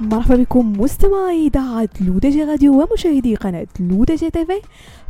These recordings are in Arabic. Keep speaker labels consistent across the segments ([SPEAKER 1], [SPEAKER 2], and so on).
[SPEAKER 1] مرحبا بكم مستمعي إذاعة لودجي راديو ومشاهدي قناة لودجي TV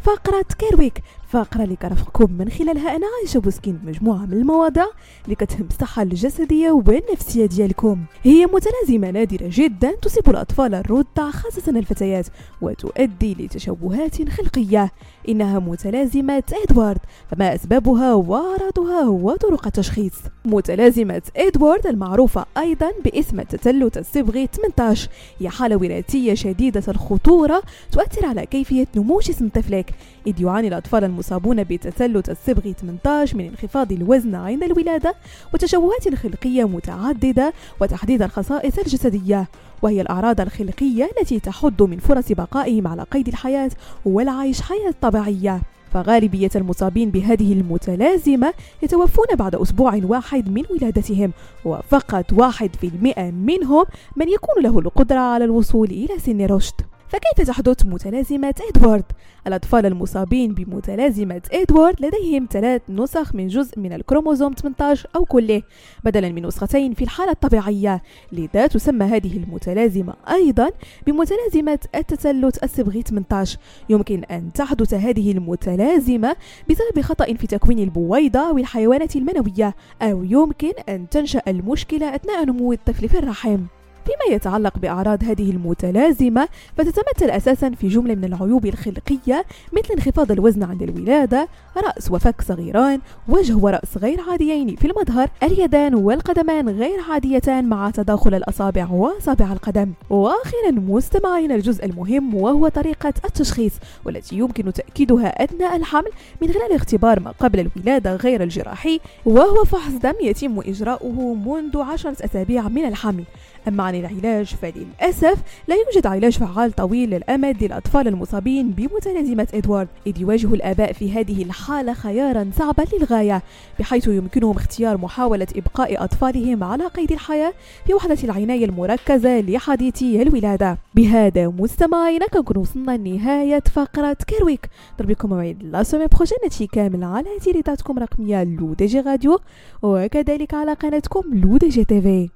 [SPEAKER 1] فقرة Care Week فقرة اللي كرفقكم من خلالها أنا عايشة بوسكين بمجموعة من المواضيع اللي كتهم الصحة الجسدية والنفسية ديالكم. هي متلازمة نادرة جدا تصيب الأطفال الرضع خاصة الفتيات وتؤدي لتشوهات خلقية. إنها متلازمة إدوارد فما أسبابها وأعراضها وطرق التشخيص. متلازمة إدوارد المعروفة أيضا باسم التتلت الصبغي 18 هي حالة وراثية شديدة الخطورة تؤثر على كيفية نمو جسم طفلك. إذ يعاني الأطفال المصابون بتسلط الصبغ 18 من انخفاض الوزن عند الولادة وتشوهات خلقية متعددة وتحديد الخصائص الجسدية. وهي الأعراض الخلقية التي تحد من فرص بقائهم على قيد الحياة والعيش حياة طبيعية. فغالبية المصابين بهذه المتلازمة يتوفون بعد أسبوع واحد من ولادتهم وفقط واحد في المئة منهم من يكون له القدرة على الوصول إلى سن رشد. فكيف تحدث متلازمة إدوارد؟ الأطفال المصابين بمتلازمة إدوارد لديهم ثلاث نسخ من جزء من الكروموزوم 18 أو كله بدلا من نسختين في الحالة الطبيعية لذا تسمى هذه المتلازمة أيضا بمتلازمة التسلت الصبغي 18 يمكن أن تحدث هذه المتلازمة بسبب خطأ في تكوين البويضة أو الحيوانات المنوية أو يمكن أن تنشأ المشكلة أثناء نمو الطفل في الرحم فيما يتعلق بأعراض هذه المتلازمة فتتمثل أساسا في جملة من العيوب الخلقية مثل انخفاض الوزن عند الولادة رأس وفك صغيران وجه ورأس غير عاديين. في المظهر اليدان والقدمان غير عاديتان مع تداخل الأصابع وأصابع القدم. وأخيرا مستمعين الجزء المهم وهو طريقة التشخيص والتي يمكن تأكيدها أثناء الحمل من خلال اختبار ما قبل الولادة غير الجراحي وهو فحص دم يتم إجراؤه منذ عشرة أسابيع من الحمل. أما عن العلاج فللأسف لا يوجد علاج فعال طويل الأمد للأطفال المصابين بمتلازمة إدوارد إذ يواجه الآباء في هذه الحالة خيارا صعبا للغاية بحيث يمكنهم اختيار محاولة إبقاء أطفالهم على قيد الحياة في وحدة العناية المركزة لحديثي الولادة. بهذا مستمعينا كنكون وصلنا لنهاية فقرة كيرويك نضرب موعد لا سومي كامل على تيليتاتكم رقمية لو دي جي راديو وكذلك على قناتكم لو دي جي تيفي